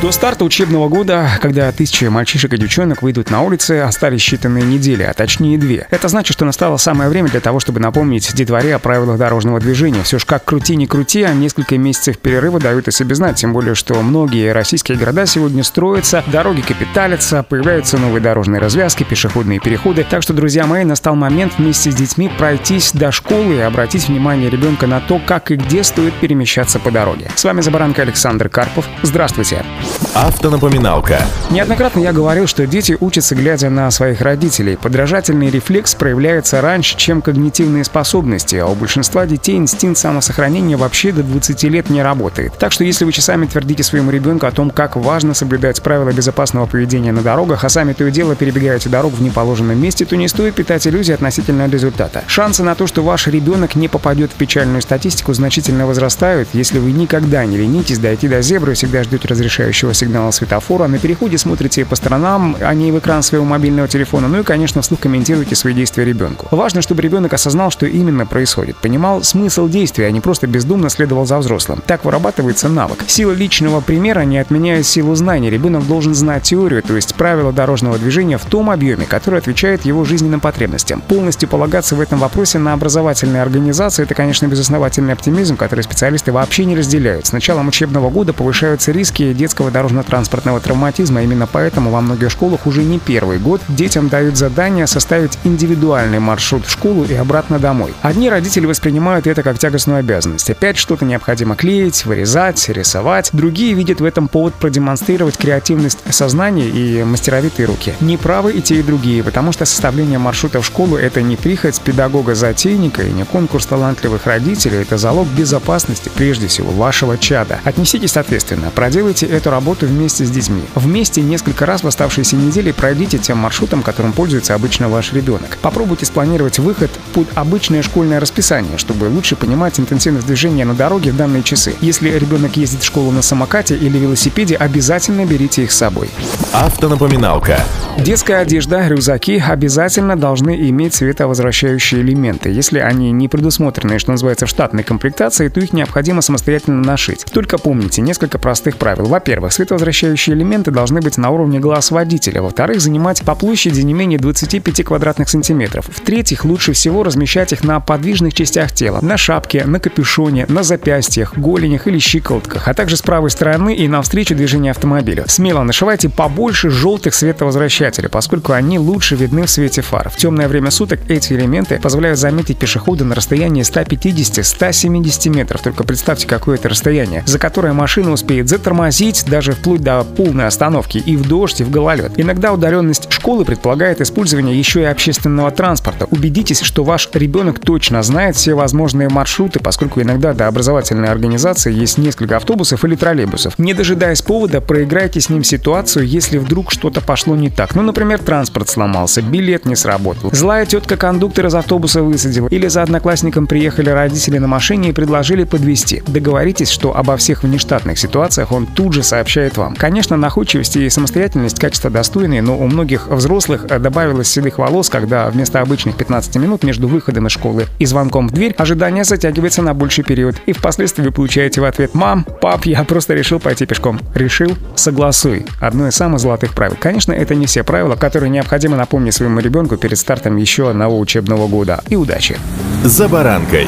До старта учебного года, когда тысячи мальчишек и девчонок выйдут на улицы, остались считанные недели, а точнее две. Это значит, что настало самое время для того, чтобы напомнить детворе о правилах дорожного движения. Все ж как крути не крути, а несколько месяцев перерыва дают о себе знать, тем более, что многие российские города сегодня строятся, дороги капиталятся, появляются новые дорожные развязки, пешеходные переходы. Так что, друзья мои, настал момент вместе с детьми пройтись до школы и обратить внимание ребенка на то, как и где стоит перемещаться по дороге. С вами Забаранка Александр Карпов. Здравствуйте. Автонапоминалка. Неоднократно я говорил, что дети учатся, глядя на своих родителей. Подражательный рефлекс проявляется раньше, чем когнитивные способности, а у большинства детей инстинкт самосохранения вообще до 20 лет не работает. Так что если вы часами твердите своему ребенку о том, как важно соблюдать правила безопасного поведения на дорогах, а сами то и дело перебегаете дорогу в неположенном месте, то не стоит питать иллюзии относительно результата. Шансы на то, что ваш ребенок не попадет в печальную статистику, значительно возрастают, если вы никогда не ленитесь дойти до зебры и всегда ждете разрешающего мигающего сигнала светофора. На переходе смотрите по сторонам, а не в экран своего мобильного телефона. Ну и, конечно, вслух комментируйте свои действия ребенку. Важно, чтобы ребенок осознал, что именно происходит, понимал смысл действия, а не просто бездумно следовал за взрослым. Так вырабатывается навык. Сила личного примера не отменяет силу знаний. Ребенок должен знать теорию, то есть правила дорожного движения в том объеме, который отвечает его жизненным потребностям. Полностью полагаться в этом вопросе на образовательные организации – это, конечно, безосновательный оптимизм, который специалисты вообще не разделяют. С началом учебного года повышаются риски детского детского дорожно-транспортного травматизма. Именно поэтому во многих школах уже не первый год детям дают задание составить индивидуальный маршрут в школу и обратно домой. Одни родители воспринимают это как тягостную обязанность. Опять что-то необходимо клеить, вырезать, рисовать. Другие видят в этом повод продемонстрировать креативность сознания и мастеровитые руки. Неправы и те, и другие, потому что составление маршрута в школу — это не прихоть педагога-затейника и не конкурс талантливых родителей, это залог безопасности, прежде всего, вашего чада. Отнеситесь соответственно, проделайте эту работу работу вместе с детьми. Вместе несколько раз в оставшиеся недели пройдите тем маршрутом, которым пользуется обычно ваш ребенок. Попробуйте спланировать выход под обычное школьное расписание, чтобы лучше понимать интенсивность движения на дороге в данные часы. Если ребенок ездит в школу на самокате или велосипеде, обязательно берите их с собой. Автонапоминалка. Детская одежда, рюкзаки обязательно должны иметь световозвращающие элементы. Если они не предусмотрены, что называется, в штатной комплектации, то их необходимо самостоятельно нашить. Только помните несколько простых правил. Во-первых, во-первых, световозвращающие элементы должны быть на уровне глаз водителя. Во-вторых, занимать по площади не менее 25 квадратных сантиметров. В-третьих, лучше всего размещать их на подвижных частях тела. На шапке, на капюшоне, на запястьях, голенях или щиколотках, а также с правой стороны и навстречу движения автомобиля. Смело нашивайте побольше желтых световозвращателей, поскольку они лучше видны в свете фар. В темное время суток эти элементы позволяют заметить пешехода на расстоянии 150-170 метров. Только представьте, какое это расстояние, за которое машина успеет затормозить, даже вплоть до полной остановки и в дождь, и в гололед. Иногда удаленность школы предполагает использование еще и общественного транспорта. Убедитесь, что ваш ребенок точно знает все возможные маршруты, поскольку иногда до образовательной организации есть несколько автобусов или троллейбусов. Не дожидаясь повода, проиграйте с ним ситуацию, если вдруг что-то пошло не так. Ну, например, транспорт сломался, билет не сработал, злая тетка кондуктор из автобуса высадила, или за одноклассником приехали родители на машине и предложили подвести. Договоритесь, что обо всех внештатных ситуациях он тут же сообщит сообщает вам. Конечно, находчивость и самостоятельность качества достойные, но у многих взрослых э, добавилось седых волос, когда вместо обычных 15 минут между выходом из школы и звонком в дверь ожидание затягивается на больший период. И впоследствии вы получаете в ответ «Мам, пап, я просто решил пойти пешком». Решил? Согласуй. Одно из самых золотых правил. Конечно, это не все правила, которые необходимо напомнить своему ребенку перед стартом еще одного учебного года. И удачи! За баранкой.